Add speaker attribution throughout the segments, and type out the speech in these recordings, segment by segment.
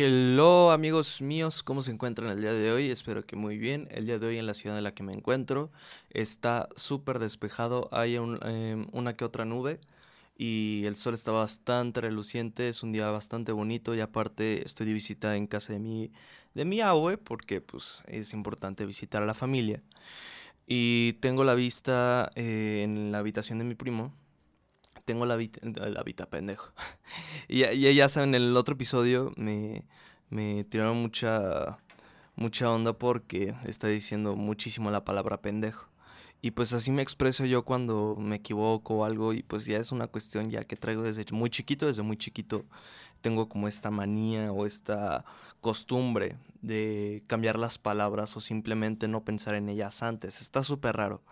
Speaker 1: Hello amigos míos, ¿cómo se encuentran el día de hoy? Espero que muy bien. El día de hoy en la ciudad en la que me encuentro está súper despejado, hay em, una que otra nube y el sol está bastante reluciente, es un día bastante bonito y aparte estoy de visita en casa de mi, de mi abue porque pues es importante visitar a la familia. Y tengo la vista eh, en la habitación de mi primo, tengo la vida, la vida pendejo. y, ya saben, en el otro episodio me, me tiraron mucha, mucha onda porque está diciendo muchísimo la palabra pendejo. Y pues así me expreso yo cuando me equivoco o algo y pues ya es una cuestión ya que traigo desde muy chiquito, desde muy chiquito tengo como esta manía o esta costumbre de cambiar las palabras o simplemente no pensar en ellas antes. Está súper raro.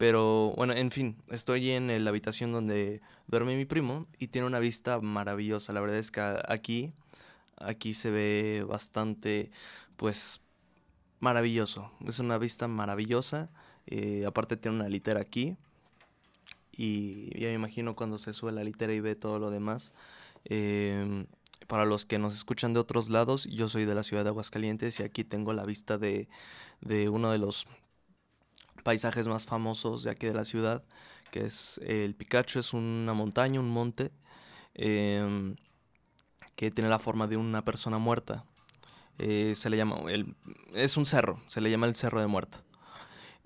Speaker 1: Pero bueno, en fin, estoy en la habitación donde duerme mi primo y tiene una vista maravillosa. La verdad es que aquí, aquí se ve bastante, pues, maravilloso. Es una vista maravillosa. Eh, aparte tiene una litera aquí. Y ya me imagino cuando se sube la litera y ve todo lo demás. Em, para los que nos escuchan de otros lados, yo soy de la ciudad de Aguascalientes y aquí tengo la vista de, de uno de los paisajes más famosos de aquí de la ciudad, que es el Picacho, es una montaña, un monte, em, que tiene la forma de una persona muerta. Eh, se le llama, el, es un cerro, se le llama el Cerro de Muerto.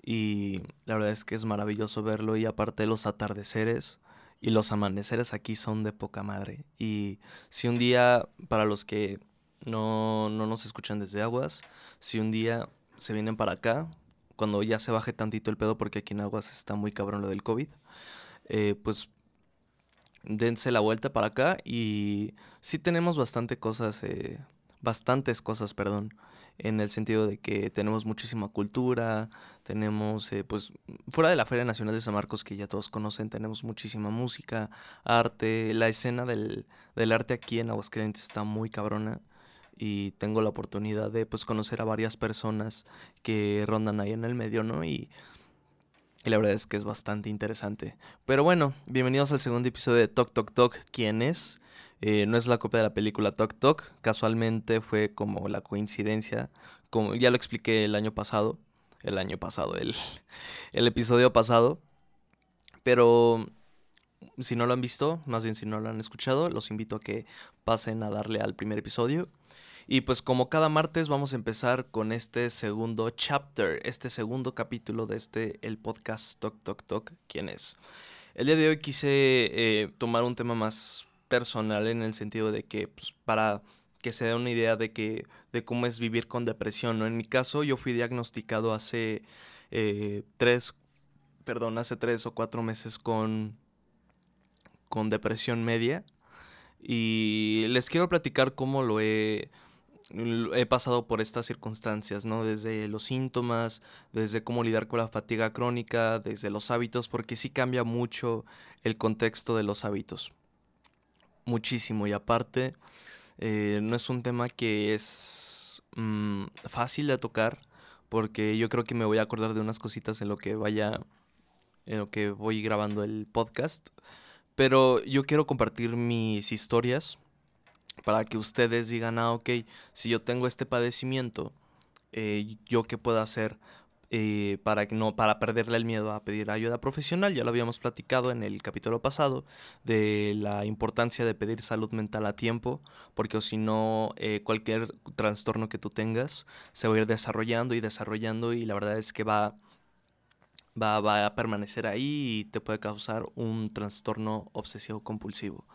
Speaker 1: Y la verdad es que es maravilloso verlo y aparte los atardeceres y los amaneceres aquí son de poca madre. Y si un día, para los que no, no nos escuchan desde Aguas, si un día se vienen para acá, cuando ya se baje tantito el pedo, porque aquí en Aguas está muy cabrón lo del COVID, eh, pues dense la vuelta para acá y sí tenemos bastante cosas, eh, bastantes cosas, perdón, en el sentido de que tenemos muchísima cultura, tenemos, eh, pues, fuera de la Feria Nacional de San Marcos, que ya todos conocen, tenemos muchísima música, arte, la escena del, del arte aquí en Aguascalientes está muy cabrona y tengo la oportunidad de pues conocer a varias personas que rondan ahí en el medio, ¿no? Y, la verdad es que es bastante interesante. Pero bueno, bienvenidos al segundo episodio de Talk Talk Talk. ¿Quién es? Eh, no es la copia de la película Talk Talk. Casualmente fue como la coincidencia. Como ya lo expliqué el año pasado. El año pasado, el, el episodio pasado. Pero si no lo han visto, más bien si no lo han escuchado, los invito a que pasen a darle al primer episodio. Y pues como cada martes vamos a empezar con este segundo chapter, este segundo capítulo de este, el podcast Talk Talk Talk, ¿quién es? El día de hoy quise eh, tomar un tema más personal en el sentido de que pues, para que se dé una idea de que de cómo es vivir con depresión, ¿no? En mi caso yo fui diagnosticado hace eh, tres, perdón, hace tres o cuatro meses con, con depresión media y les quiero platicar cómo lo he pasado por estas circunstancias, ¿no? Desde los síntomas, desde cómo lidiar con la fatiga crónica, desde los hábitos, porque sí cambia mucho el contexto de los hábitos. Muchísimo. Y aparte, eh, no es un tema que es mm, fácil de tocar, porque yo creo que me voy a acordar de unas cositas en lo que vaya, en lo que voy grabando el podcast. Pero yo quiero compartir mis historias para que ustedes digan, ah, ok, si yo tengo este padecimiento, eh, yo qué puedo hacer eh, para, no, para perderle el miedo a pedir ayuda profesional. Ya lo habíamos platicado en el capítulo pasado de la importancia de pedir salud mental a tiempo, porque si no, eh, cualquier trastorno que tú tengas se va a ir desarrollando y desarrollando y la verdad es que va va, a permanecer ahí y te puede causar un trastorno obsesivo compulsivo.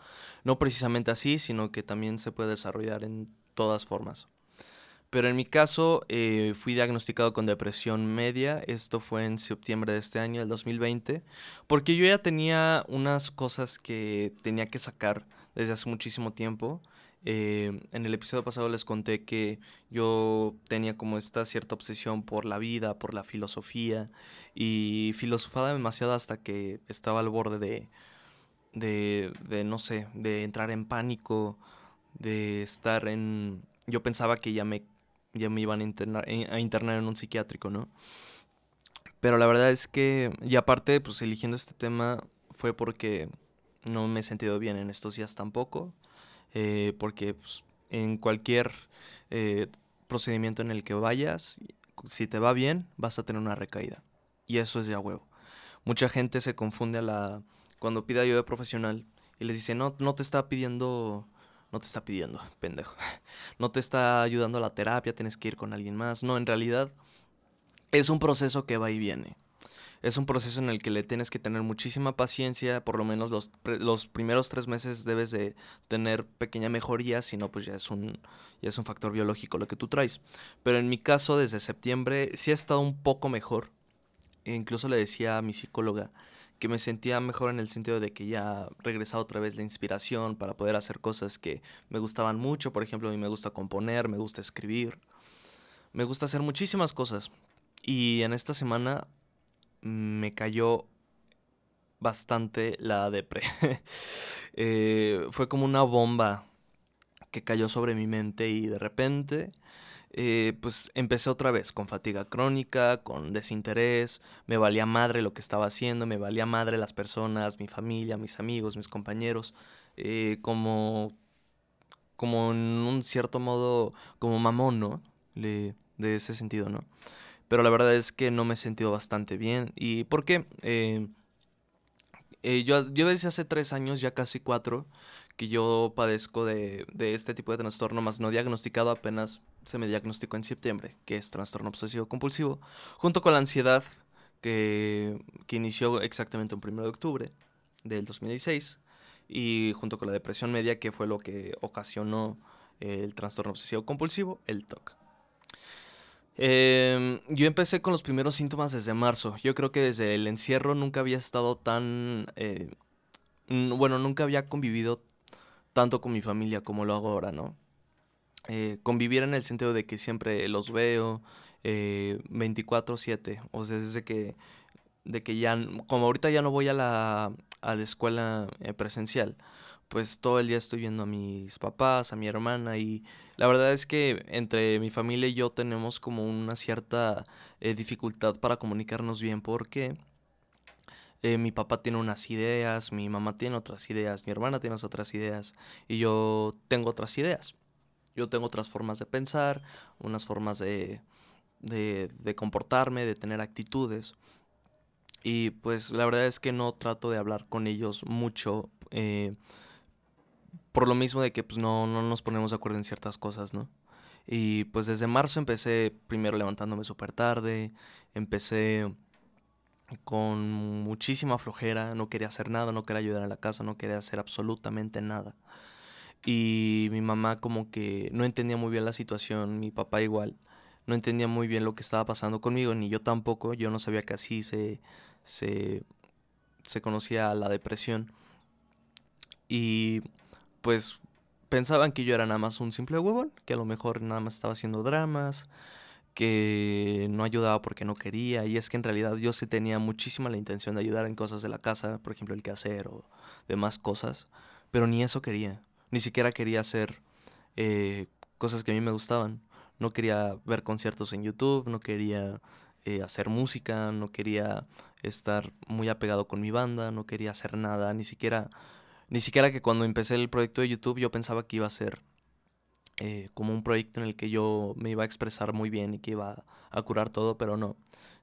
Speaker 1: No precisamente así, sino que también se puede desarrollar en todas formas. Pero en mi caso eh, fui diagnosticado con depresión media, esto fue en septiembre de este año, del 2020, porque yo ya tenía unas cosas que tenía que sacar desde hace muchísimo tiempo eh, en el episodio pasado les conté que yo tenía como esta cierta obsesión por la vida, por la filosofía y filosofaba demasiado hasta que estaba al borde de, de, de no sé, de entrar en pánico, de estar en... Yo pensaba que ya me, ya me iban a internar, eh, a internar en un psiquiátrico, ¿no? Pero la verdad es que, y aparte, pues eligiendo este tema fue porque no me he sentido bien en estos días tampoco. Eh, porque pues, en cualquier eh, procedimiento en el que vayas, si te va bien, vas a tener una recaída. Y eso es de a huevo. Mucha gente se confunde a la cuando pide ayuda profesional y les dice, no, no te está pidiendo, no te está pidiendo, pendejo. No te está ayudando a la terapia, tienes que ir con alguien más. No, en realidad es un proceso que va y viene. Es un proceso en el que le tienes que tener muchísima paciencia, por lo menos los, los primeros tres meses debes de tener pequeña mejoría, si no pues ya es, un, ya es un factor biológico lo que tú traes. Pero en mi caso desde septiembre sí ha estado un poco mejor. E incluso le decía a mi psicóloga que me sentía mejor en el sentido de que ya regresado otra vez la inspiración para poder hacer cosas que me gustaban mucho. Por ejemplo, a mí me gusta componer, me gusta escribir, me gusta hacer muchísimas cosas. Y en esta semana me cayó bastante la depre. eh, fue como una bomba que cayó sobre mi mente y de repente eh, pues empecé otra vez con fatiga crónica, con desinterés, me valía madre lo que estaba haciendo, me valía madre las personas, mi familia, mis amigos, mis compañeros, eh, como, como en un cierto modo, como mamón, ¿no? de ese sentido, ¿no? Pero la verdad es que no me he sentido bastante bien. ¿Y por qué? Eh, yo, yo desde hace tres años, ya casi cuatro, que yo padezco de, de este tipo de trastorno más no diagnosticado apenas se me diagnosticó en septiembre, que es trastorno obsesivo compulsivo, junto con la ansiedad que, que inició exactamente el 1 de octubre del 2016 y junto con la depresión media que fue lo que ocasionó el trastorno obsesivo compulsivo, el TOC. Em, yo empecé con los primeros síntomas desde marzo. Yo creo que desde el encierro nunca había estado tan... Eh, bueno, nunca había convivido tanto con mi familia como lo hago ahora, ¿no? Eh, convivir en el sentido de que siempre los veo eh, 24/7, o sea, desde que, de que ya, como ahorita ya no voy a la, a la escuela eh, presencial, pues todo el día estoy viendo a mis papás, a mi hermana y la verdad es que entre mi familia y yo tenemos como una cierta eh, dificultad para comunicarnos bien porque mi papá tiene unas ideas, mi mamá tiene otras ideas, mi hermana tiene otras ideas y yo tengo otras ideas. Yo tengo otras formas de pensar, unas formas de, de, de comportarme, de tener actitudes. Y pues la verdad es que no trato de hablar con ellos mucho. Eh, por lo mismo de que pues no, no nos ponemos de acuerdo en ciertas cosas, ¿no? Y pues desde marzo empecé primero levantándome súper tarde, empecé con muchísima flojera, no quería hacer nada, no quería ayudar en la casa, no quería hacer absolutamente nada. Y mi mamá como que no entendía muy bien la situación, mi papá igual, no entendía muy bien lo que estaba pasando conmigo, ni yo tampoco, yo no sabía que así se, se, se conocía la depresión. Y pues pensaban que yo era nada más un simple huevón, que a lo mejor nada más estaba haciendo dramas, que no ayudaba porque no quería, y es que en realidad yo sí tenía muchísima la intención de ayudar en cosas de la casa, por ejemplo el quehacer o demás cosas, pero ni eso quería. Ni siquiera quería hacer eh, cosas que a mí me gustaban. No quería ver conciertos en YouTube, no quería eh, hacer música, no quería estar muy apegado con mi banda, no quería hacer nada, ni siquiera, ni siquiera que cuando empecé el proyecto de YouTube yo pensaba que iba a ser eh, como un proyecto en el que yo me iba a expresar muy bien y que iba a curar todo, pero no.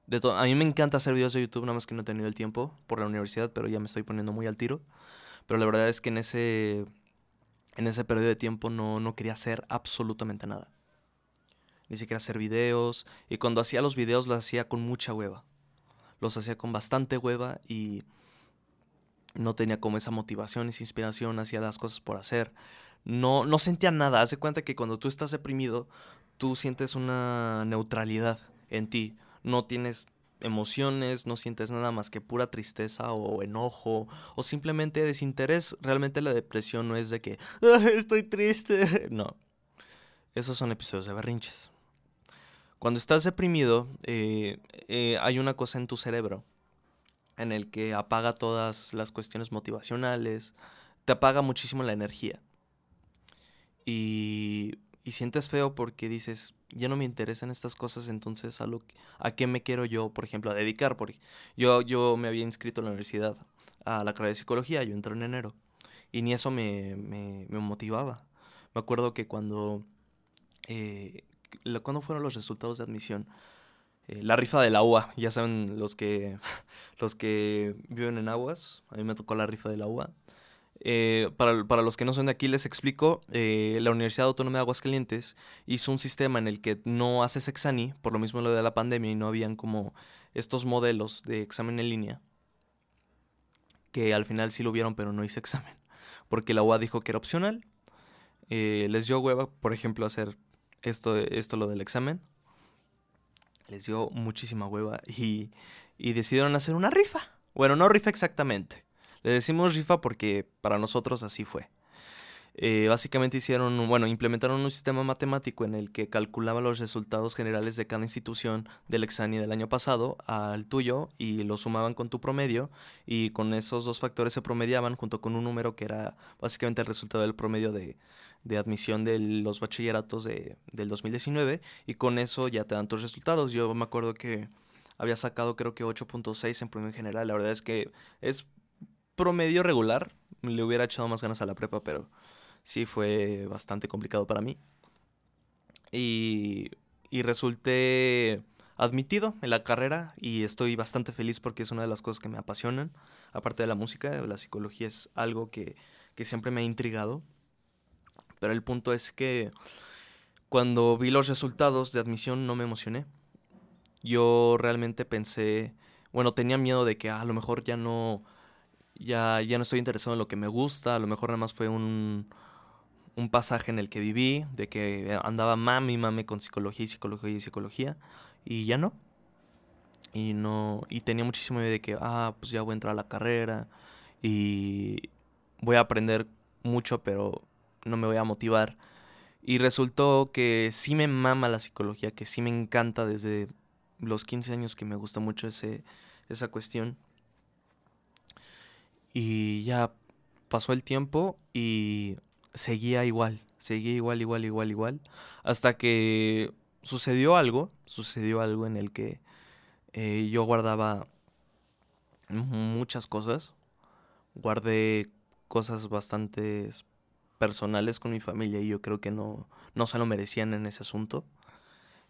Speaker 1: De a mí me encanta hacer videos de YouTube, nada más que no he tenido el tiempo por la universidad, pero ya me estoy poniendo muy al tiro. Pero la verdad es que en ese en ese periodo de tiempo no, no quería hacer absolutamente nada. Ni siquiera hacer videos. Y cuando hacía los videos los hacía con mucha hueva. Los hacía con bastante hueva y no tenía como esa motivación, esa inspiración, hacía las cosas por hacer. No, no sentía nada. Haz de cuenta que cuando tú estás deprimido, tú sientes una neutralidad en ti. No tienes emociones, no sientes nada más que pura tristeza o enojo o simplemente desinterés. Realmente la depresión no es de que estoy triste. No. Esos son episodios de berrinches. Cuando estás deprimido, eh, eh, hay una cosa en tu cerebro en el que apaga todas las cuestiones motivacionales, te apaga muchísimo la energía. Y, y sientes feo porque dices, ya no me interesan estas cosas, entonces a, lo, a qué me quiero yo, por ejemplo, a dedicar. Porque yo, yo me había inscrito en la universidad a la carrera de psicología, yo entré en enero, y ni eso me, me, me motivaba. Me acuerdo que cuando... Eh, ¿Cuándo fueron los resultados de admisión? Eh, la rifa de la UA, ya saben los que, los que viven en aguas, a mí me tocó la rifa de la UA. Eh, para, los que no son de aquí, les explico. Eh, la Universidad Autónoma de Aguascalientes hizo un sistema en el que no haces exani, por lo mismo lo de la pandemia, y no habían como estos modelos de examen en línea. Que al final sí lo vieron, pero no hice examen. Porque la UA dijo que era opcional. Eh, les dio hueva, por ejemplo, hacer esto, esto lo del examen. Les dio muchísima hueva y, y decidieron hacer una rifa. Bueno, no rifa exactamente le decimos rifa porque para nosotros así fue. Eh, básicamente hicieron, bueno, implementaron un sistema matemático en el que calculaba los resultados generales de cada institución del examen del año pasado al tuyo y lo sumaban con tu promedio y con esos dos factores se promediaban junto con un número que era básicamente el resultado del promedio de, admisión de los bachilleratos de, del 2019 y con eso ya te dan tus resultados. Yo me acuerdo que había sacado creo que 8.6 en promedio general. La verdad es que es promedio regular. Le hubiera echado más ganas a la prepa, pero sí fue bastante complicado para mí. Y, y resulté admitido en la carrera y estoy bastante feliz porque es una de las cosas que me apasionan. Aparte de la música, la psicología es algo que, que siempre me ha intrigado. Pero el punto es que cuando vi los resultados de admisión no me emocioné. Yo realmente pensé, bueno, tenía miedo de que ah, a lo mejor ya no ya, ya no estoy interesado en lo que me gusta, a lo mejor nada más fue un, un pasaje en el que viví, de que andaba mami, mami con psicología y psicología y psicología, y ya no. Y no, y tenía muchísimo miedo de que, ah, pues ya voy a entrar a la carrera y voy a aprender mucho, pero no me voy a motivar. Y resultó que sí me mama la psicología, que sí me encanta desde los 15 años que me gusta mucho ese, esa cuestión. Y ya pasó el tiempo y seguía igual, seguía igual, igual, igual, igual. Hasta que sucedió algo, sucedió algo en el que eh, yo guardaba muchas cosas. Guardé cosas bastante personales con mi familia y yo creo que no, no se lo merecían en ese asunto.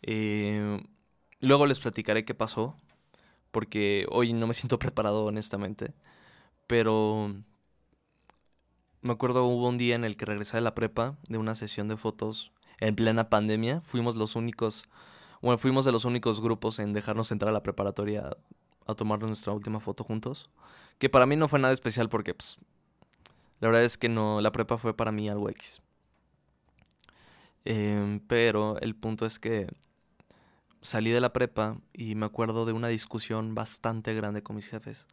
Speaker 1: Eh, luego les platicaré qué pasó, porque hoy no me siento preparado honestamente. Pero me acuerdo hubo un día en el que regresé de la prepa, de una sesión de fotos en plena pandemia. Fuimos los únicos, bueno, fuimos de los únicos grupos en dejarnos entrar a la preparatoria a, tomar nuestra última foto juntos. Que para mí no fue nada especial porque, pues, la verdad es que no, la prepa fue para mí algo X. Em, pero el punto es que salí de la prepa y me acuerdo de una discusión bastante grande con mis jefes.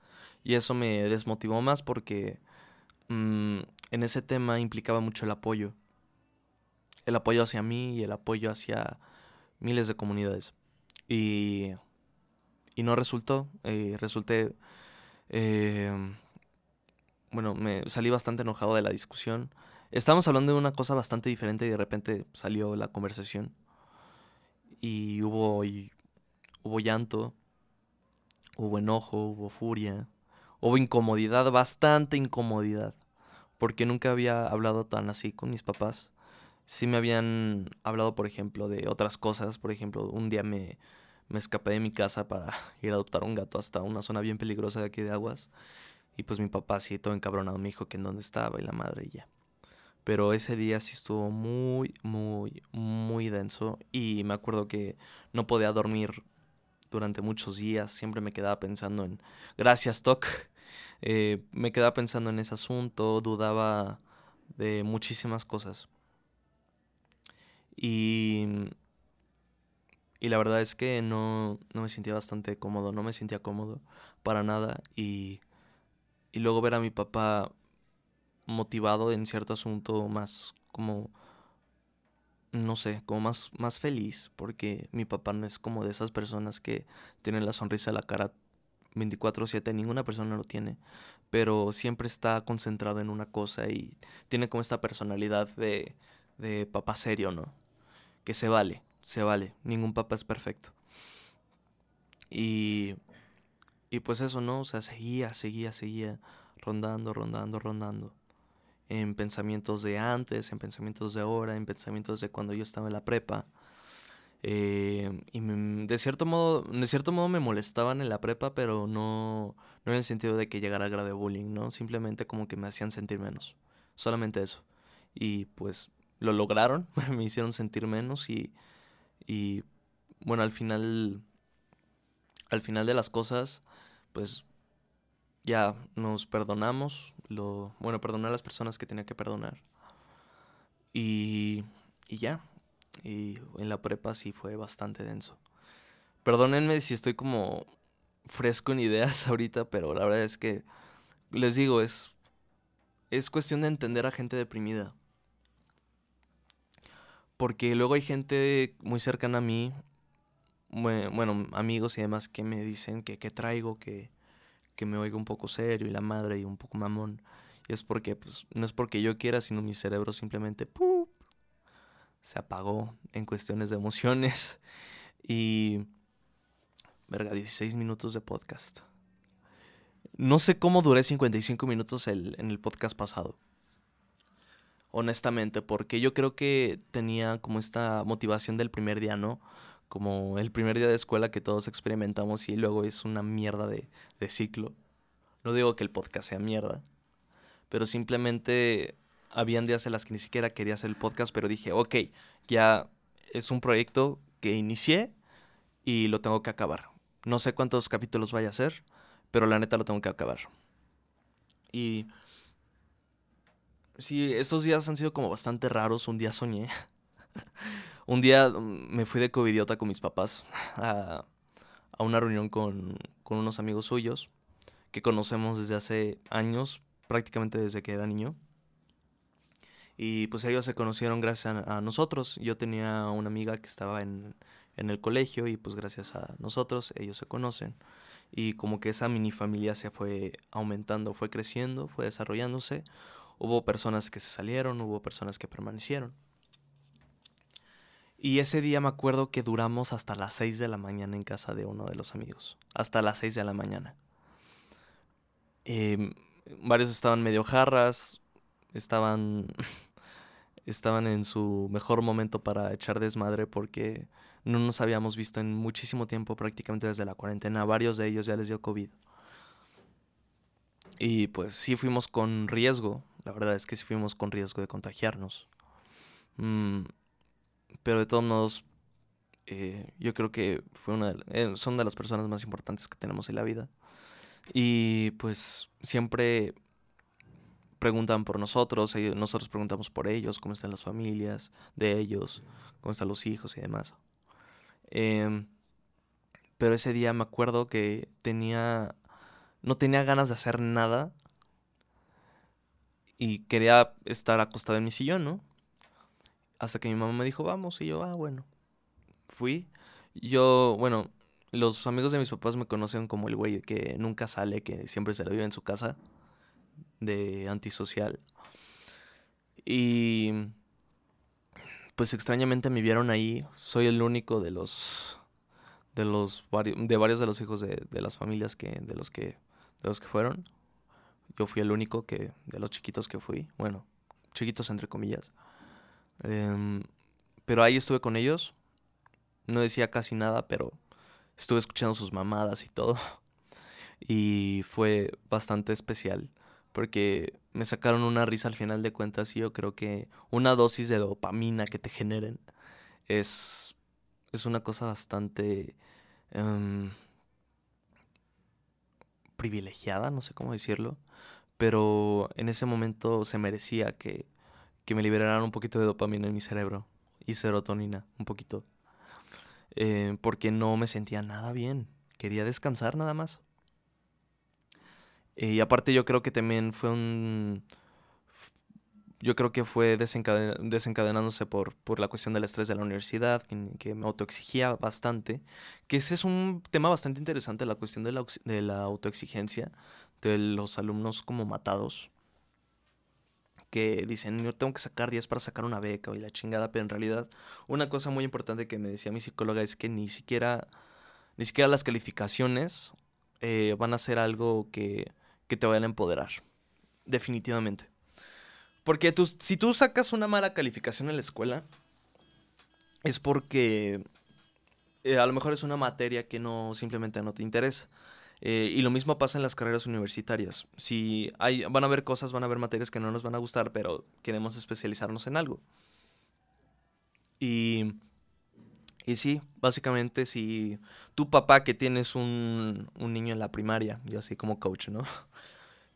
Speaker 1: Y eso me desmotivó más porque mm, en ese tema implicaba mucho el apoyo. El apoyo hacia mí y el apoyo hacia miles de comunidades. Y, y no resultó. Eh, resulté... Eh, bueno, me salí bastante enojado de la discusión. Estábamos hablando de una cosa bastante diferente y de repente salió la conversación y hubo, hubo llanto, hubo enojo, hubo furia, hubo incomodidad, bastante incomodidad, porque nunca había hablado tan así con mis papás. Sí me habían hablado, por ejemplo, de otras cosas, por ejemplo, un día me, me escapé de mi casa para ir a adoptar un gato hasta una zona bien peligrosa de aquí de Aguas. Y pues mi papá así todo encabronado me dijo que en dónde estaba y la madre y ya. Pero ese día sí estuvo muy, muy, muy denso. Y me acuerdo que no podía dormir durante muchos días. Siempre me quedaba pensando en... Gracias, Toc. Eh, me quedaba pensando en ese asunto. Dudaba de muchísimas cosas. Y... Y la verdad es que no, no me sentía bastante cómodo. No me sentía cómodo para nada. Y... Y luego ver a mi papá motivado en cierto asunto más como no sé, como más, más feliz, porque mi papá no es como de esas personas que tienen la sonrisa en la cara 24/7, ninguna persona lo tiene, pero siempre está concentrado en una cosa y tiene como esta personalidad de, de papá serio, ¿no? Que se vale, se vale, ningún papá es perfecto. Y, y pues eso, ¿no? O sea, seguía, seguía, seguía, rondando, rondando, rondando. En pensamientos de antes, en pensamientos de ahora, en pensamientos de cuando yo estaba en la prepa. Eh, y de cierto modo, de cierto modo me molestaban en la prepa, pero no, no en el sentido de que llegara al grado de bullying, ¿no? Simplemente como que me hacían sentir menos. Solamente eso. Y pues lo lograron, me hicieron sentir menos y, y bueno, al final, al final de las cosas, pues ya nos perdonamos, lo, bueno, perdoné a las personas que tenía que perdonar. Y, y ya, y en la prepa sí fue bastante denso. Perdónenme si estoy como fresco en ideas ahorita, pero la verdad es que les digo, es es cuestión de entender a gente deprimida. Porque luego hay gente muy cercana a mí, bueno, amigos y demás, que me dicen que traigo, que, que me oigo un poco serio y la madre y un poco mamón. Y es porque, pues, no es porque yo quiera, sino mi cerebro simplemente se apagó en cuestiones de emociones. Y. Verga, 16 minutos de podcast. No sé cómo duré 55 minutos en el podcast pasado. Honestamente, porque yo creo que tenía como esta motivación del primer día, ¿no? Como el primer día de escuela que todos experimentamos y luego es una mierda de, de ciclo. No digo que el podcast sea mierda, pero simplemente habían días en las que ni siquiera quería hacer el podcast, pero dije, ok, ya es un proyecto que inicié y lo tengo que acabar. No sé cuántos capítulos vaya a ser, pero la neta lo tengo que acabar. Y sí, estos días han sido como bastante raros. Un día soñé. un día mm, me fui de covidiota con mis papás a, a una reunión con, con, unos amigos suyos que conocemos desde hace años, prácticamente desde que era niño. Y pues ellos se conocieron gracias a, a nosotros. Yo tenía una amiga que estaba en, en el colegio y pues gracias a nosotros ellos se conocen y como que esa mini familia se fue aumentando, fue creciendo, fue desarrollándose. Hubo personas que se salieron, hubo personas que permanecieron. Y ese día me acuerdo que duramos hasta las 6 de la mañana en casa de uno de los amigos. Hasta las 6 de la mañana. Em, varios estaban medio jarras, estaban, estaban en su mejor momento para echar desmadre porque no nos habíamos visto en muchísimo tiempo, prácticamente desde la cuarentena. Varios de ellos ya les dio COVID. Y pues sí fuimos con riesgo, la verdad es que sí fuimos con riesgo de contagiarnos. Mm, pero de todos modos, eh, yo creo que fue una de, eh, son de las personas más importantes que tenemos en la vida. Y pues siempre preguntan por nosotros, nosotros preguntamos por ellos, cómo están las familias de ellos, cómo están los hijos y demás. Em, pero ese día me acuerdo que tenía. No tenía ganas de hacer nada. Y quería estar acostado en mi sillón, ¿no? Hasta que mi mamá me dijo, vamos. Y yo, ah, bueno. Fui. Yo, bueno, los amigos de mis papás me conocen como el güey que nunca sale, que siempre se la vive en su casa. De antisocial. Y pues extrañamente me vieron ahí. Soy el único de los de los de varios de los hijos de, de, las familias que de los que de los que fueron. Yo fui el único que de los chiquitos que fui, bueno, chiquitos entre comillas. Em, pero ahí estuve con ellos. No decía casi nada, pero estuve escuchando sus mamadas y todo. Y fue bastante especial porque me sacaron una risa al final de cuentas y yo creo que una dosis de dopamina que te generen es, es una cosa bastante em, privilegiada, no sé cómo decirlo, pero en ese momento se merecía que, que me liberaran un poquito de dopamina en mi cerebro y serotonina, un poquito, eh, porque no me sentía nada bien, quería descansar nada más. Y aparte yo creo que también fue un... Yo creo que fue desencadenándose por, por la cuestión del estrés de la universidad, que, me autoexigía bastante. Que ese es un tema bastante interesante, la cuestión de la, de la autoexigencia de los alumnos como matados. Que dicen, yo tengo que sacar 10 para sacar una beca y la chingada, pero en realidad una cosa muy importante que me decía mi psicóloga es que ni siquiera, ni siquiera las calificaciones eh, van a ser algo que que te vayan a empoderar. Definitivamente. Porque tú, si tú sacas una mala calificación en la escuela, es porque eh, a lo mejor es una materia que no simplemente no te interesa. Eh, y lo mismo pasa en las carreras universitarias. Si hay, van a haber cosas, van a haber materias que no nos van a gustar, pero queremos especializarnos en algo. Y, y sí, básicamente si tu papá que tienes un, un niño en la primaria, yo así como coach, ¿no?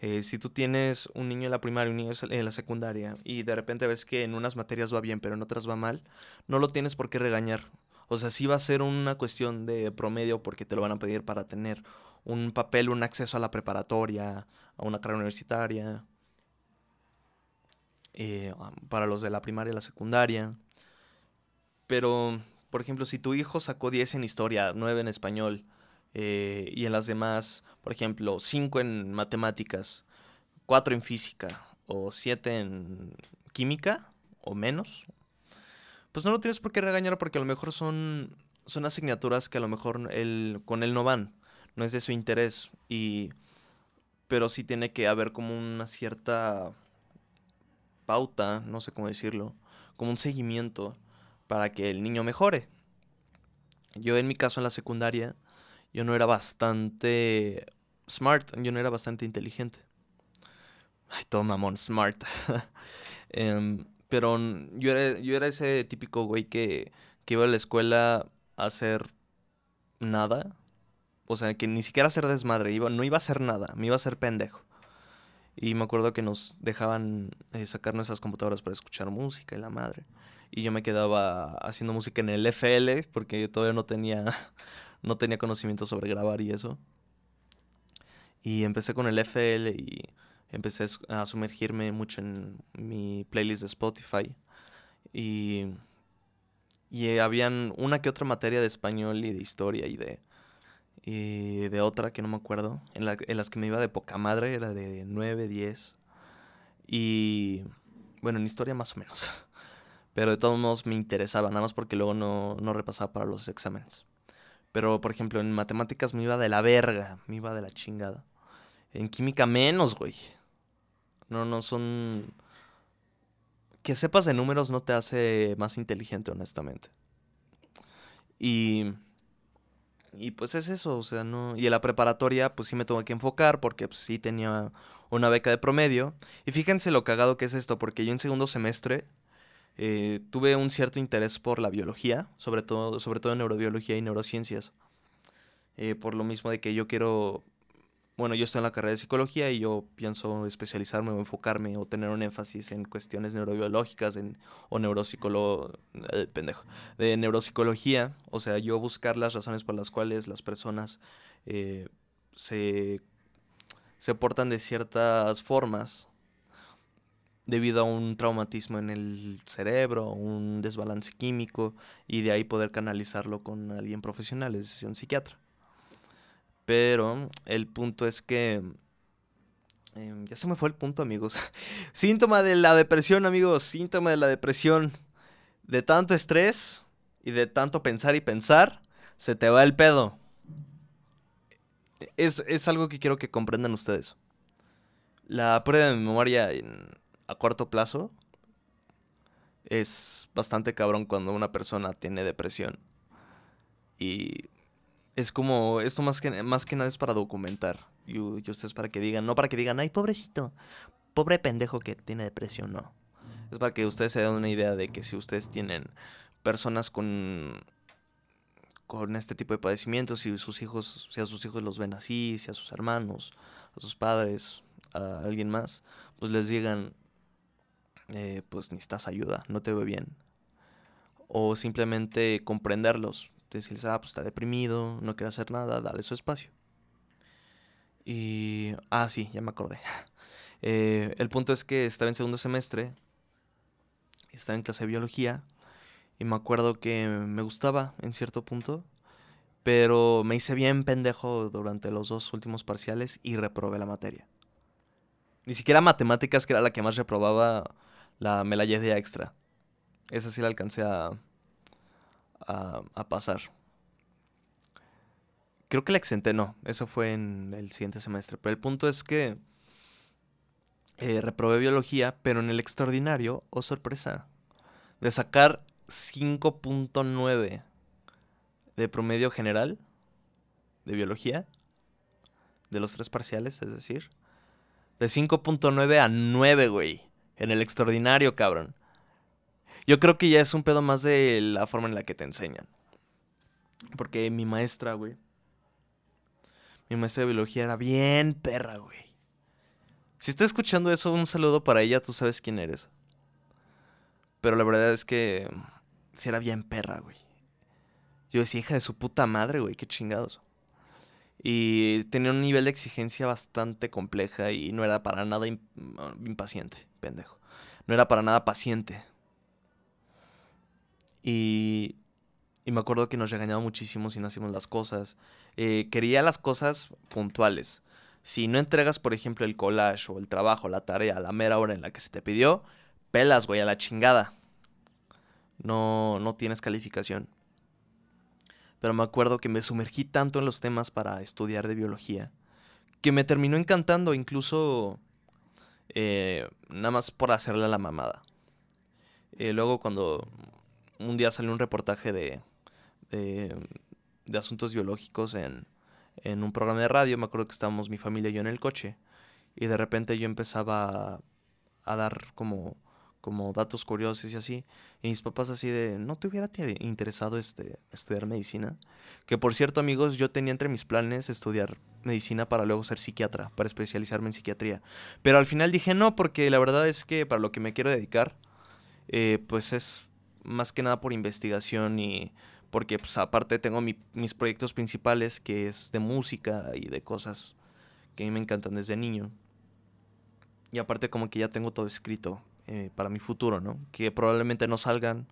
Speaker 1: Eh, si tú tienes un niño en la primaria, un niño en la secundaria, y de repente ves que en unas materias va bien, pero en otras va mal, no lo tienes por qué regañar. O sea, sí va a ser una cuestión de promedio porque te lo van a pedir para tener un papel, un acceso a la preparatoria, a una carrera universitaria, eh, para los de la primaria y la secundaria. Pero, por ejemplo, si tu hijo sacó 10 en historia, 9 en español, eh, y en las demás, por ejemplo, 5 en matemáticas, 4 en física, o 7 en química, o menos, pues no lo tienes por qué regañar porque a lo mejor son, son asignaturas que a lo mejor con él no van no es de su interés y pero sí tiene que haber como una cierta pauta, no sé cómo decirlo, como un seguimiento para que el niño mejore. Yo en mi caso en la secundaria, yo no era bastante smart, yo no era bastante inteligente. Ay, todo mamón, smart. Em, pero yo era, yo era ese típico güey que, que iba a la escuela a hacer nada o sea, que ni siquiera hacer desmadre, iba, no iba a hacer nada, me iba a hacer pendejo. Y me acuerdo que nos dejaban eh, sacar nuestras computadoras para escuchar música y la madre. Y yo me quedaba haciendo música en el FL porque todavía no tenía, no tenía conocimiento sobre grabar y eso. Y empecé con el FL y empecé a sumergirme mucho en mi playlist de Spotify. Y, y habían una que otra materia de español y de historia y de, y de otra que no me acuerdo, en, las que me iba de poca madre, era de 9, 10. Y bueno, en historia más o menos. Pero de todos modos me interesaba, nada más porque luego no, no repasaba para los exámenes. Pero por ejemplo, en matemáticas me iba de la verga, me iba de la chingada. En química menos, güey. No, no son... Que sepas de números no te hace más inteligente, honestamente. Y y pues es eso, o sea, no. Y en la preparatoria, pues sí me tuve que enfocar porque pues, sí tenía una beca de promedio. Y fíjense lo cagado que es esto, porque yo en segundo semestre eh, tuve un cierto interés por la biología, sobre todo, sobre todo en neurobiología y neurociencias. Eh, por lo mismo de que yo quiero bueno, yo estoy en la carrera de psicología y yo pienso especializarme o enfocarme o tener un énfasis en cuestiones neurobiológicas en, o neuropsicolo, eh, pendejo, de neuropsicología. O sea, yo buscar las razones por las cuales las personas eh, se, se portan de ciertas formas debido a un traumatismo en el cerebro, un desbalance químico y de ahí poder canalizarlo con alguien profesional, es decir, un psiquiatra. Pero el punto es que... Em, ya se me fue el punto, amigos. síntoma de la depresión, amigos. Síntoma de la depresión. De tanto estrés y de tanto pensar y pensar, se te va el pedo. Es, es algo que quiero que comprendan ustedes. La prueba de memoria a corto plazo es bastante cabrón cuando una persona tiene depresión. Y es como, esto más que, más que nada es para documentar. Y, ustedes para que digan, no para que digan, ay, pobrecito, pobre pendejo que tiene depresión, no. Es para que ustedes se den una idea de que si ustedes tienen personas con, con este tipo de padecimientos, si sus hijos, si a sus hijos los ven así, si a sus hermanos, a sus padres, a alguien más, pues les digan, eh, pues necesitas ayuda, no te ve bien. O simplemente comprenderlos, decirles, ah, pues está deprimido, no quiere hacer nada, dale su espacio. Y, ah, sí, ya me acordé. Eh, el punto es que estaba en segundo semestre, estaba en clase de biología, y me acuerdo que me gustaba en cierto punto, pero me hice bien pendejo durante los dos últimos parciales y reprobé la materia. Ni siquiera matemáticas, que era la que más reprobaba, la, me la llevé extra. Esa sí la alcancé a, a, pasar. Creo que la exenté, no, eso fue en el siguiente semestre, pero el punto es que eh, reprobé biología, pero en el extraordinario, oh sorpresa, de sacar 5.9 de promedio general de biología, de los tres parciales, es decir, de 5.9 a 9, güey, en el extraordinario, cabrón. Yo creo que ya es un pedo más de la forma en la que te enseñan. Porque mi maestra, güey. Mi maestra de biología era bien perra, güey. Si está escuchando eso, un saludo para ella, tú sabes quién eres. Pero la verdad es que si era bien perra, güey. Yo decía, hija de su puta madre, güey, qué chingados. Y tenía un nivel de exigencia bastante compleja y no era para nada impaciente, pendejo. No era para nada paciente. Y, y me acuerdo que nos regañaba muchísimo si no hacíamos las cosas. Eh, quería las cosas puntuales. Si no entregas, por ejemplo, el collage o el trabajo, la tarea a la mera hora en la que se te pidió, pelas, güey, a la chingada. No, no tienes calificación. Pero me acuerdo que me sumergí tanto en los temas para estudiar de biología que me terminó encantando, incluso eh, nada más por hacerle la mamada. Eh, luego cuando un día salió un reportaje de, de, asuntos biológicos en, en un programa de radio, me acuerdo que estábamos mi familia y yo en el coche, y de repente yo empezaba a, dar como, como datos curiosos y así, y mis papás así de, ¿no te hubiera interesado este, estudiar medicina? Que por cierto amigos, yo tenía entre mis planes estudiar medicina para luego ser psiquiatra, para especializarme en psiquiatría, pero al final dije no, porque la verdad es que para lo que me quiero dedicar, eh, pues es más que nada por investigación y porque pues aparte tengo mis proyectos principales que es de música y de cosas que a mí me encantan desde niño. Y aparte como que ya tengo todo escrito eh, para mi futuro, ¿no? Que probablemente no salgan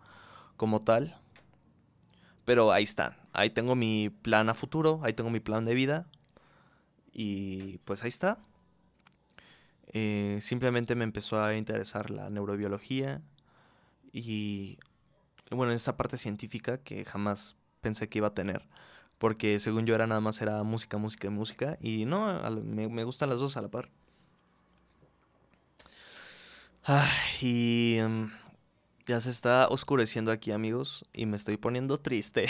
Speaker 1: como tal. Pero ahí están. Ahí tengo mi plan a futuro, ahí tengo mi plan de vida. Y pues ahí está. Eh, simplemente me empezó a interesar la neurobiología y bueno, esa parte científica que jamás pensé que iba a tener. Porque según yo era nada más era música, música y música. Y no, me, gustan las dos a la par. Ay, y em, ya se está oscureciendo aquí, amigos. Y me estoy poniendo triste.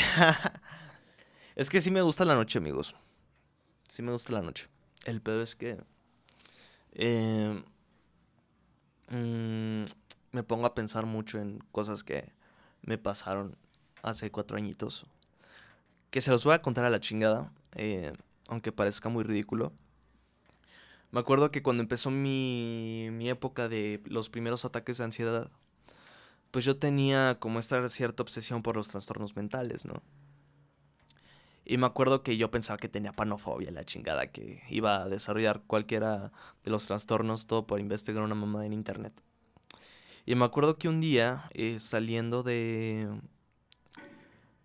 Speaker 1: es que sí me gusta la noche, amigos. Sí me gusta la noche. El pedo es que... Em, mm, me pongo a pensar mucho en cosas que me pasaron hace cuatro añitos. Que se los voy a contar a la chingada, eh, aunque parezca muy ridículo. Me acuerdo que cuando empezó mi, mi época de los primeros ataques de ansiedad, pues yo tenía como esta cierta obsesión por los trastornos mentales, ¿no? Y me acuerdo que yo pensaba que tenía panofobia, la chingada, que iba a desarrollar cualquiera de los trastornos, todo por investigar una mamá en internet. Y me acuerdo que un día, eh, saliendo de,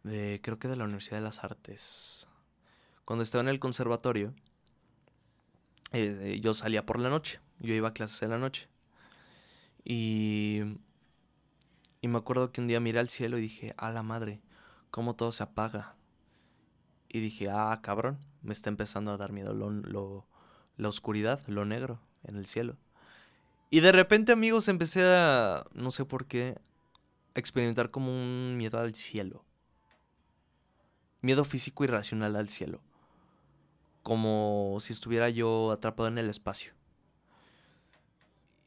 Speaker 1: de, creo que de la Universidad de las Artes, cuando estaba en el conservatorio, eh, yo salía por la noche, yo iba a clases en la noche. Y, y me acuerdo que un día miré al cielo y dije, a la madre, cómo todo se apaga. Y dije, ah, cabrón, me está empezando a dar miedo lo, la oscuridad, lo negro en el cielo. Y de repente, amigos, empecé a, no sé por qué, a experimentar como un miedo al cielo. Miedo físico irracional al cielo. Como si estuviera yo atrapado en el espacio.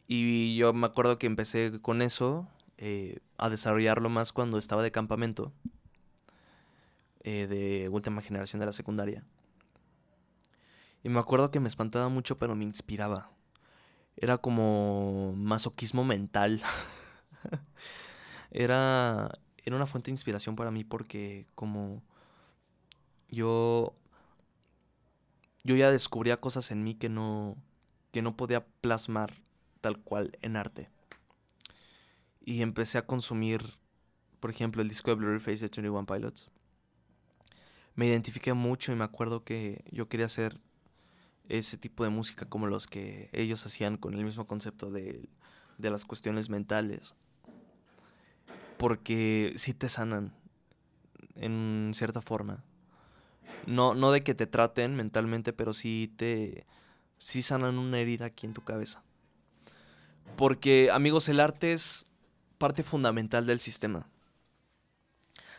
Speaker 1: Y yo me acuerdo que empecé con eso, eh, a desarrollarlo más cuando estaba de campamento. Eh, de última generación de la secundaria. Y me acuerdo que me espantaba mucho, pero me inspiraba era como masoquismo mental. era, era una fuente de inspiración para mí porque como yo, yo ya descubría cosas en mí que no, que no podía plasmar tal cual en arte. Y empecé a consumir, por ejemplo, el disco de Blurry Face de 21 Pilots. Me identifiqué mucho y me acuerdo que yo quería ser ese tipo de música como los que ellos hacían con el mismo concepto de, de las cuestiones mentales. Porque sí te sanan en cierta forma. No, no de que te traten mentalmente, pero sí te. sí sanan una herida aquí en tu cabeza. Porque, amigos, el arte es parte fundamental del sistema.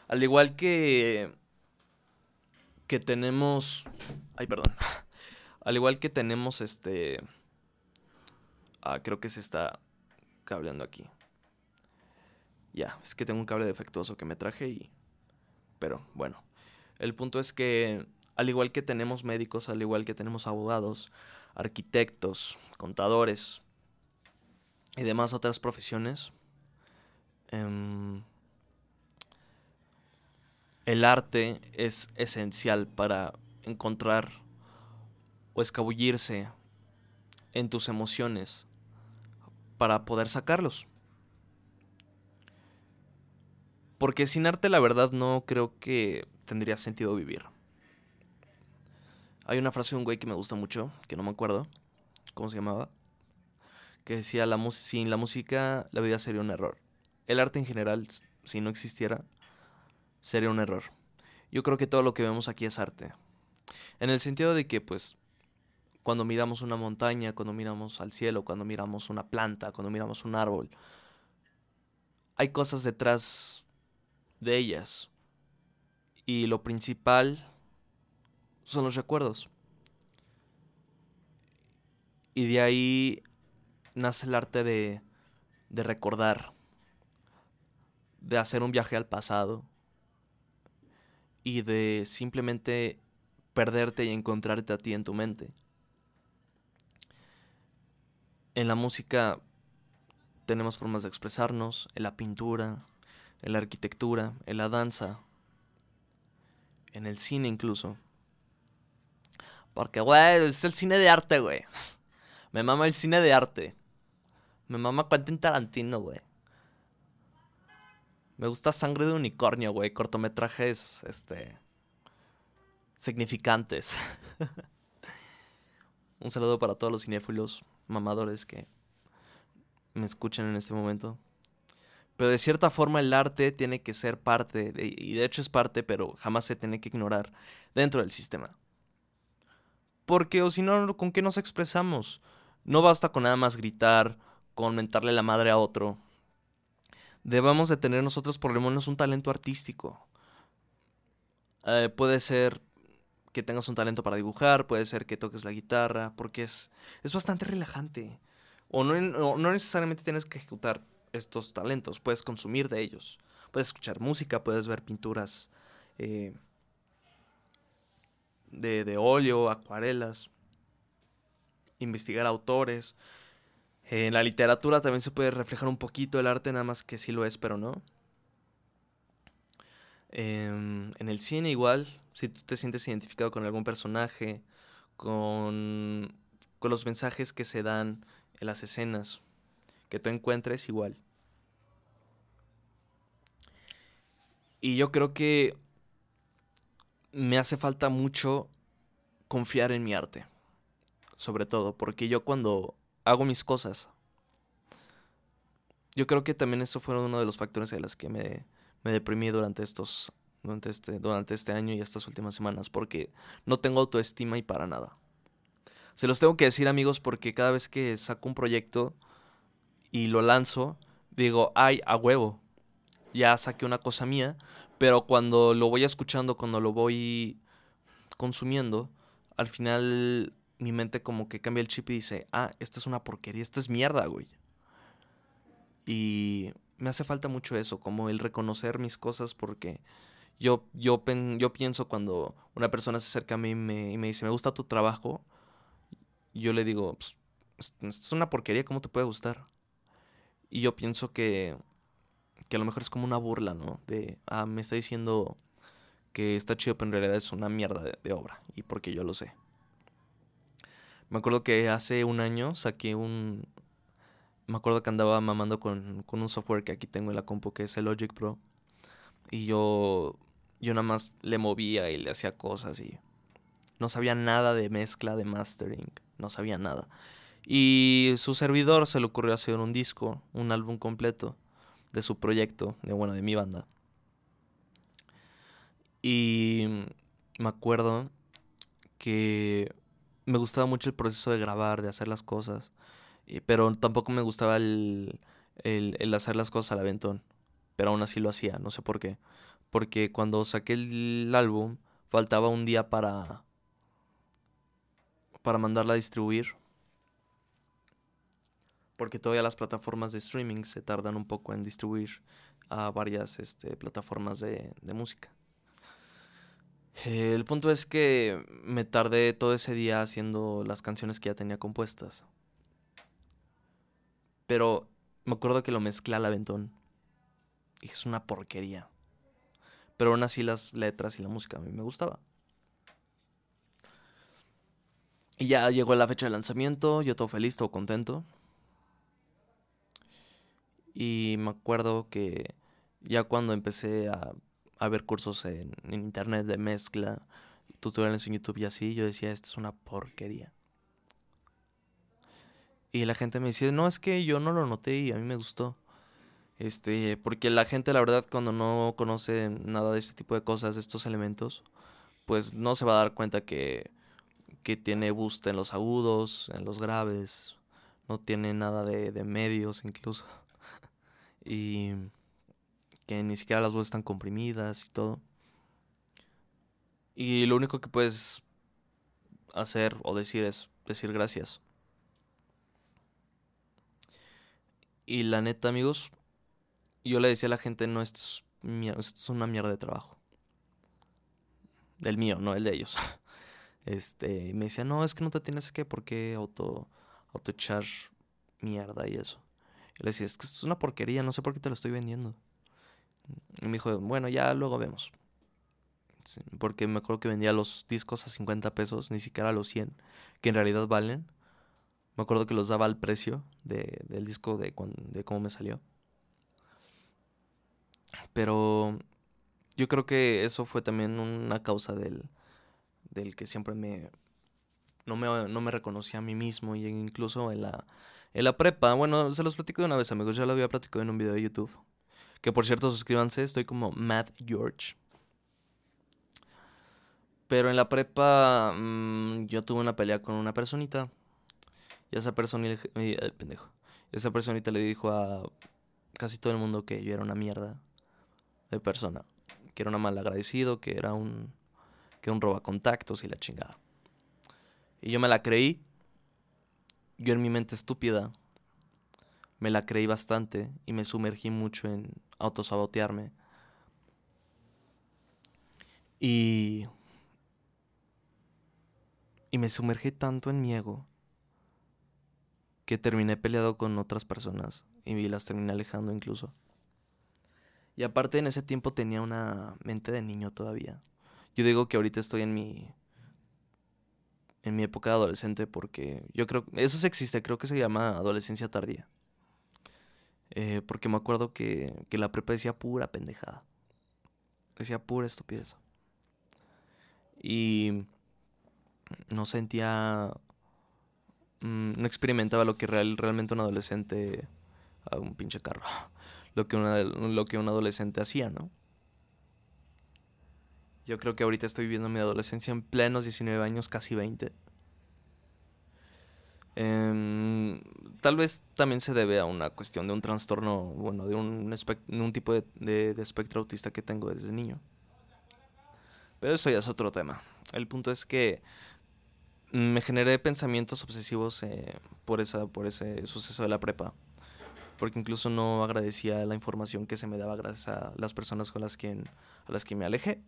Speaker 1: Al igual que que tenemos ay, perdón. Al igual que tenemos este ah, creo que se está cableando aquí. Ya, es que tengo un cable defectuoso que me traje y pero bueno, el punto es que al igual que tenemos médicos, al igual que tenemos abogados, arquitectos, contadores y demás otras profesiones, em, el arte es esencial para encontrar o escabullirse en tus emociones para poder sacarlos. Porque sin arte la verdad no creo que tendría sentido vivir. Hay una frase de un güey que me gusta mucho, que no me acuerdo cómo se llamaba, que decía, la sin la música la vida sería un error. El arte en general, si no existiera, sería un error. Yo creo que todo lo que vemos aquí es arte. En el sentido de que, pues, cuando miramos una montaña, cuando miramos al cielo, cuando miramos una planta, cuando miramos un árbol, hay cosas detrás de ellas. Y lo principal son los recuerdos. Y de ahí nace el arte de, de recordar, de hacer un viaje al pasado y de simplemente perderte y encontrarte a ti en tu mente. En la música tenemos formas de expresarnos, en la pintura, en la arquitectura, en la danza, en el cine incluso. Porque, güey, es el cine de arte, güey. Me mama el cine de arte. Me mama Quentin Tarantino, güey. Me gusta Sangre de Unicornio, güey. Cortometrajes, este... Significantes. Un saludo para todos los cinéfilos mamadores que me escuchan en este momento. Pero de cierta forma el arte tiene que ser parte, y de hecho es parte, pero jamás se tiene que ignorar dentro del sistema. Porque o si no, ¿con qué nos expresamos? No basta con nada más gritar, con mentarle la madre a otro. Debemos de tener nosotros por lo menos un talento artístico. Eh, puede ser que tengas un talento para dibujar, puede ser que toques la guitarra, porque es, es bastante relajante. O no, no necesariamente tienes que ejecutar estos talentos, puedes consumir de ellos. Puedes escuchar música, puedes ver pinturas eh, de, de óleo, acuarelas, investigar autores. En la literatura también se puede reflejar un poquito el arte, nada más que sí lo es, pero no. Em, en el cine igual, si tú te sientes identificado con algún personaje, con, con los mensajes que se dan en las escenas, que tú encuentres igual. Y yo creo que me hace falta mucho confiar en mi arte. Sobre todo, porque yo cuando hago mis cosas, yo creo que también eso fue uno de los factores en los que me, me deprimí durante estos durante este, durante este año y estas últimas semanas, porque no tengo autoestima y para nada. Se los tengo que decir amigos porque cada vez que saco un proyecto y lo lanzo, digo, ay, a huevo, ya saqué una cosa mía, pero cuando lo voy escuchando, cuando lo voy consumiendo, al final mi mente como que cambia el chip y dice, ah, esta es una porquería, esto es mierda, güey. Y me hace falta mucho eso, como el reconocer mis cosas porque yo, yo, yo pienso cuando una persona se acerca a mí y me, dice, me gusta tu trabajo, yo le digo, pues, es una porquería, ¿cómo te puede gustar? Y yo pienso que, que a lo mejor es como una burla, ¿no? De, ah, me está diciendo que está chido, pero en realidad es una mierda de, de obra, y porque yo lo sé. Me acuerdo que hace un año saqué un... Me acuerdo que andaba mamando con, con un software que aquí tengo en la compu, que es el Logic Pro. Y yo, yo nada más le movía y le hacía cosas y no sabía nada de mezcla, de mastering, no sabía nada. Y su servidor se le ocurrió hacer un disco, un álbum completo de su proyecto, de bueno, de mi banda. Y me acuerdo que me gustaba mucho el proceso de grabar, de hacer las cosas. Pero tampoco me gustaba el, el, hacer las cosas al aventón. Pero aún así lo hacía, no sé por qué. Porque cuando saqué el álbum, faltaba un día para, para mandarla a distribuir. Porque todavía las plataformas de streaming se tardan un poco en distribuir a varias este, plataformas de, de música. el punto es que me tardé todo ese día haciendo las canciones que ya tenía compuestas. Pero me acuerdo que lo mezclé al aventón. Y es una porquería. Pero aún así las letras y la música a mí me gustaba. Y ya llegó la fecha de lanzamiento, yo todo feliz, todo contento. Y me acuerdo que ya cuando empecé a, ver cursos en, internet de mezcla, tutoriales en YouTube y así, yo decía, esto es una porquería. Y la gente me decía, no, es que yo no lo noté y a mí me gustó. Este, porque la gente, la verdad, cuando no conoce nada de este tipo de cosas, de estos elementos, pues no se va a dar cuenta que, que tiene boost en los agudos, en los graves, no tiene nada de, de medios incluso. y que ni siquiera las voces están comprimidas y todo. Y lo único que puedes hacer o decir es decir gracias. Y la neta, amigos, yo le decía a la gente, no, esto es, esto es una mierda de trabajo. Del mío, no el de ellos. Este, y me decía, no, es que no te tienes que, por qué auto, auto echar mierda y eso. Y le decía, es que esto es una porquería, no sé por qué te lo estoy vendiendo. Y me dijo, bueno, ya luego vemos. porque me acuerdo que vendía los discos a 50 pesos, ni siquiera a los 100, que en realidad valen. Me acuerdo que los daba al precio de, del disco de, de cómo me salió. Pero yo creo que eso fue también una causa del, del que siempre me no, me no me reconocía a mí mismo y incluso en la, en la prepa. Bueno, se los platico de una vez, amigos. Ya lo había platicado en un video de YouTube. Que por cierto, suscríbanse. Estoy como Matt George. Pero en la prepa mm, yo tuve una pelea con una personita. Y esa persona, el pendejo, esa personita le dijo a casi todo el mundo que yo era una mierda de persona, que era un mal agradecido, que era un que un robacontactos y la chingada. Y yo me la creí. Yo en mi mente estúpida me la creí bastante y me sumergí mucho en autosabotearme. Y y me sumergí tanto en mi ego que terminé peleado con otras personas y las terminé alejando incluso. Y aparte en ese tiempo tenía una mente de niño todavía. Yo digo que ahorita estoy en mi en mi época de adolescente porque yo creo eso sí existe, creo que se llama adolescencia tardía. Eh, porque me acuerdo que, que la prepa decía pura pendejada. Decía pura estupidez. Y no sentía Mm, no experimentaba lo que real, realmente un adolescente a un pinche carro. Lo que, una, lo que un adolescente hacía, ¿no? Yo creo que ahorita estoy viviendo mi adolescencia en plenos 19 años, casi 20. Em, tal vez también se debe a una cuestión de un trastorno, bueno, de un, un tipo de, de espectro autista que tengo desde niño. Pero eso ya es otro tema. El punto es que me generé pensamientos obsesivos eh, por, esa, por ese suceso de la prepa. Porque incluso no agradecía la información que se me daba gracias a las personas con las que, a las que me alejé.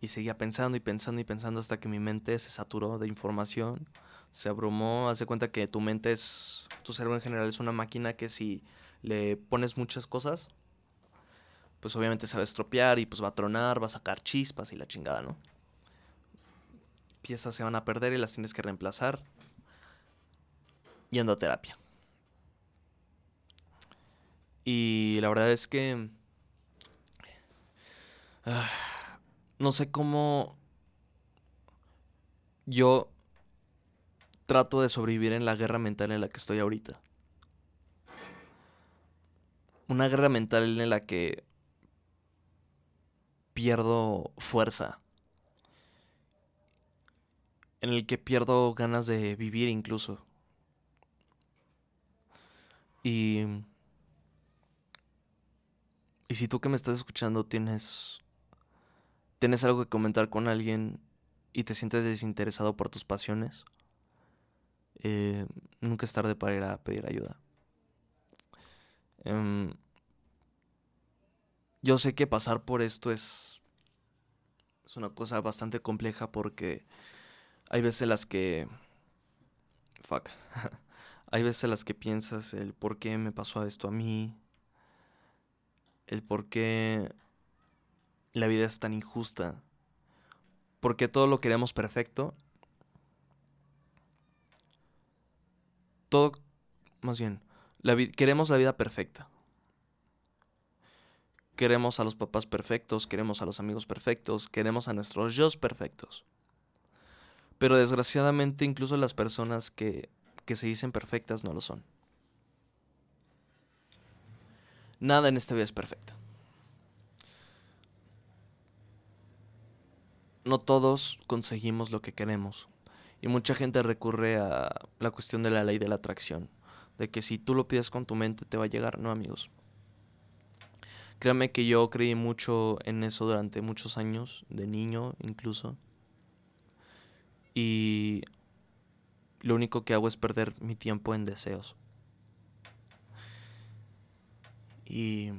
Speaker 1: Y seguía pensando y pensando y pensando hasta que mi mente se saturó de información, se abrumó, hace cuenta que tu mente es, tu cerebro en general es una máquina que si le pones muchas cosas, pues obviamente se va a estropear y pues va a tronar, va a sacar chispas y la chingada, ¿no? Piezas se van a perder y las tienes que reemplazar yendo a terapia. Y la verdad es que ah, no sé cómo yo trato de sobrevivir en la guerra mental en la que estoy ahorita. Una guerra mental en la que pierdo fuerza en el que pierdo ganas de vivir incluso. Y... Y si tú que me estás escuchando tienes... Tienes algo que comentar con alguien y te sientes desinteresado por tus pasiones, eh, nunca es tarde para ir a pedir ayuda. Em, yo sé que pasar por esto es, es una cosa bastante compleja porque hay veces las que... Fuck. hay veces las que piensas el por qué me pasó esto a mí. El por qué la vida es tan injusta. Porque todo lo queremos perfecto. Todo, más bien, queremos la vida perfecta. Queremos a los papás perfectos, queremos a los amigos perfectos, queremos a nuestros yo perfectos. Pero desgraciadamente incluso las personas que, que se dicen perfectas no lo son. Nada en esta vida es perfecto. No todos conseguimos lo que queremos. Y mucha gente recurre a la cuestión de la ley de la atracción. De que si tú lo pides con tu mente te va a llegar. No, amigos. Créame que yo creí mucho en eso durante muchos años, de niño incluso. Y lo único que hago es perder mi tiempo en deseos. Y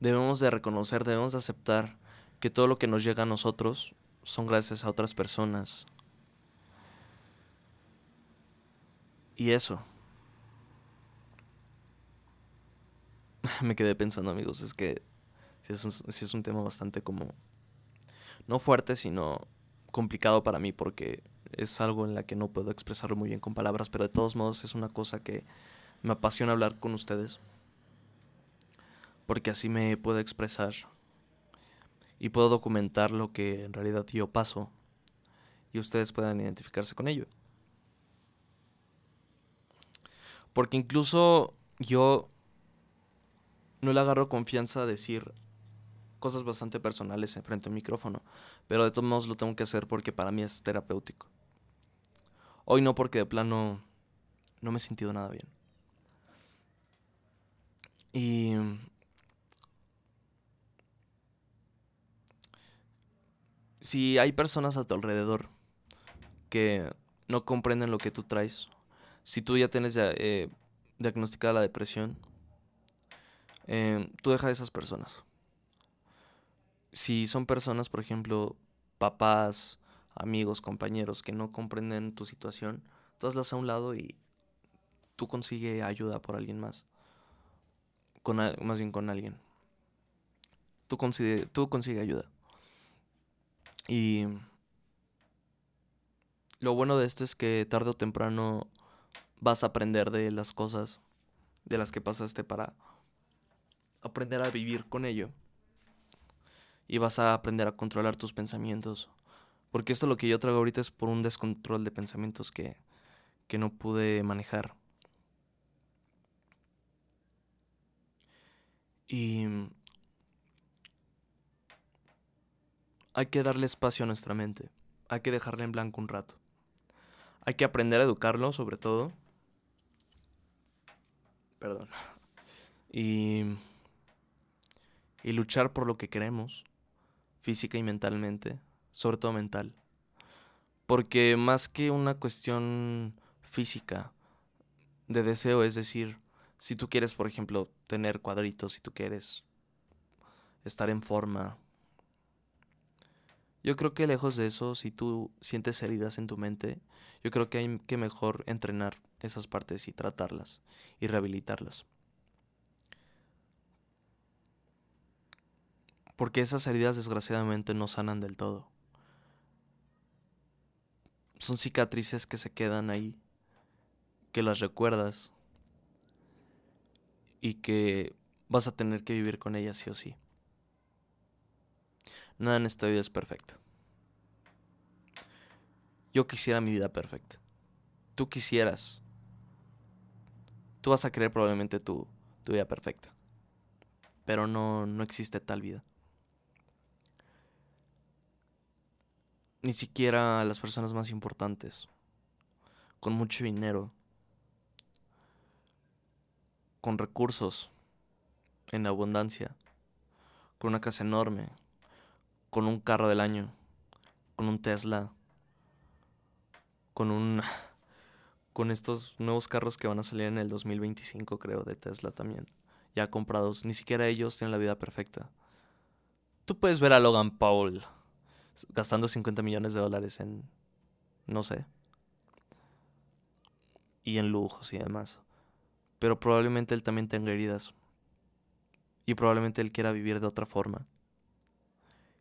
Speaker 1: debemos de reconocer, debemos de aceptar que todo lo que nos llega a nosotros son gracias a otras personas. Y eso, me quedé pensando, amigos, es que si es, un, es un tema bastante como, no fuerte, sino complicado para mí porque es algo en la que no puedo expresarlo muy bien con palabras, pero de todos modos es una cosa que me apasiona hablar con ustedes. Porque así me puedo expresar y puedo documentar lo que en realidad yo paso y ustedes puedan identificarse con ello. Porque incluso yo no le agarro confianza a decir cosas bastante personales en frente a un micrófono, pero de todos modos lo tengo que hacer porque para mí es terapéutico. Hoy no porque de plano no me he sentido nada bien. Y si hay personas a tu alrededor que no comprenden lo que tú traes, si tú ya tienes eh, diagnosticada la depresión, Em, tú deja a esas personas. Si son personas, por ejemplo, papás, amigos, compañeros que no comprenden tu situación, tú hazlas a un lado y tú consigue ayuda por alguien más. Con, más bien con alguien. Tú consigue, tú consigue ayuda. Y lo bueno de esto es que tarde o temprano vas a aprender de las cosas de las que pasaste para aprender a vivir con ello. Y vas a aprender a controlar tus pensamientos. Porque esto lo que yo traigo ahorita es por un descontrol de pensamientos que, que no pude manejar. Y hay que darle espacio a nuestra mente. Hay que dejarla en blanco un rato. Hay que aprender a educarlo, sobre todo. Perdón. Y y luchar por lo que queremos, física y mentalmente, sobre todo mental. Porque más que una cuestión física de deseo, es decir, si tú quieres, por ejemplo, tener cuadritos, si tú quieres estar en forma, yo creo que lejos de eso, si tú sientes heridas en tu mente, yo creo que hay que mejor entrenar esas partes y tratarlas y rehabilitarlas. Porque esas heridas desgraciadamente no sanan del todo. Son cicatrices que se quedan ahí, que las recuerdas y que vas a tener que vivir con ellas sí o sí. Nada en esta vida es perfecto. Yo quisiera mi vida perfecta. Tú quisieras. Tú vas a creer probablemente tu, tu vida perfecta. Pero no, no existe tal vida. Ni siquiera las personas más importantes, con mucho dinero, con recursos, en abundancia, con una casa enorme, con un carro del año, con un Tesla, con un con estos nuevos carros que van a salir en el 2025, creo, de Tesla también, ya comprados. Ni siquiera ellos tienen la vida perfecta. Tú puedes ver a Logan Paul gastando 50 millones de dólares en, no sé, y en lujos y demás. Pero probablemente él también tenga heridas. Y probablemente él quiera vivir de otra forma.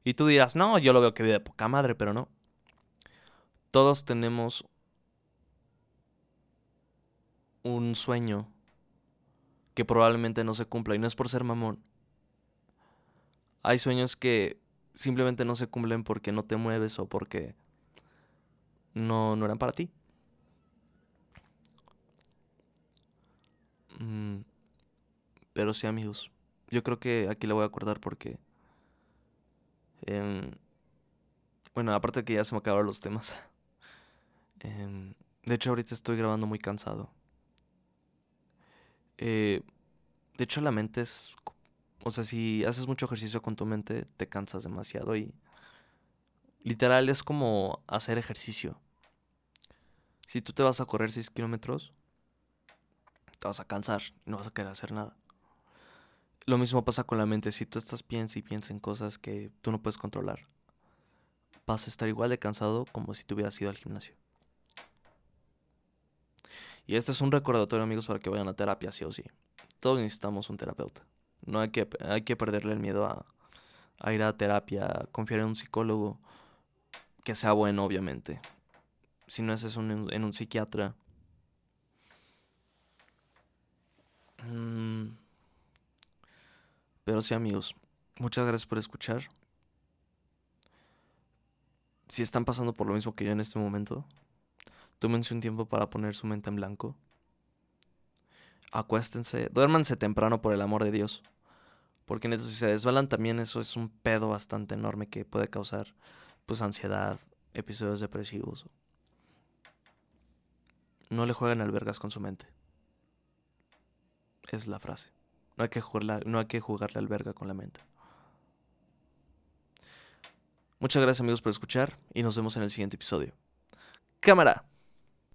Speaker 1: Y tú dirás, no, yo lo veo que vive de poca madre, pero no. Todos tenemos un sueño que probablemente no se cumpla. Y no es por ser mamón. Hay sueños que simplemente no se cumplen porque no te mueves o porque no, no eran para ti. Mm, pero sí, amigos. Yo creo que aquí la voy a acordar porque... Em, bueno, aparte de que ya se me acabaron los temas. Em, de hecho, ahorita estoy grabando muy cansado. Eh, de hecho, la mente es... O sea, si haces mucho ejercicio con tu mente, te cansas demasiado y... Literal es como hacer ejercicio. Si tú te vas a correr 6 kilómetros, te vas a cansar y no vas a querer hacer nada. Lo mismo pasa con la mente. Si tú estás piensa y piensa en cosas que tú no puedes controlar, vas a estar igual de cansado como si tú hubieras ido al gimnasio. Y este es un recordatorio, amigos, para que vayan a terapia, sí o sí. Todos necesitamos un terapeuta. No hay que, hay que perderle el miedo a, a ir a terapia, confiar en un psicólogo que sea bueno, obviamente. Si no es eso en un psiquiatra, Mm. Pero sí, amigos, muchas gracias por escuchar. Si están pasando por lo mismo que yo en este momento, tómense un tiempo para poner su mente en blanco. Acuéstense, duérmanse temprano por el amor de Dios. Porque si se desbalan también eso es un pedo bastante enorme que puede causar pues ansiedad, episodios depresivos. No le jueguen albergas con su mente es la frase. No hay que, jugarla, no hay que jugarle al verga con la mente. Muchas gracias amigos por escuchar y nos vemos en el siguiente episodio. Cámara.